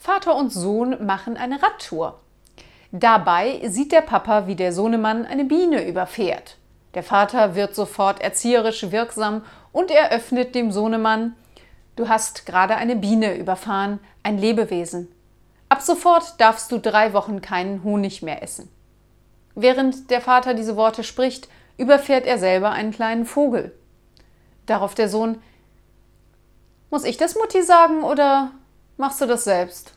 Vater und Sohn machen eine Radtour. Dabei sieht der Papa, wie der Sohnemann eine Biene überfährt. Der Vater wird sofort erzieherisch wirksam und eröffnet dem Sohnemann, du hast gerade eine Biene überfahren, ein Lebewesen. Ab sofort darfst du drei Wochen keinen Honig mehr essen. Während der Vater diese Worte spricht, überfährt er selber einen kleinen Vogel. Darauf der Sohn, muss ich das Mutti sagen oder machst du das selbst?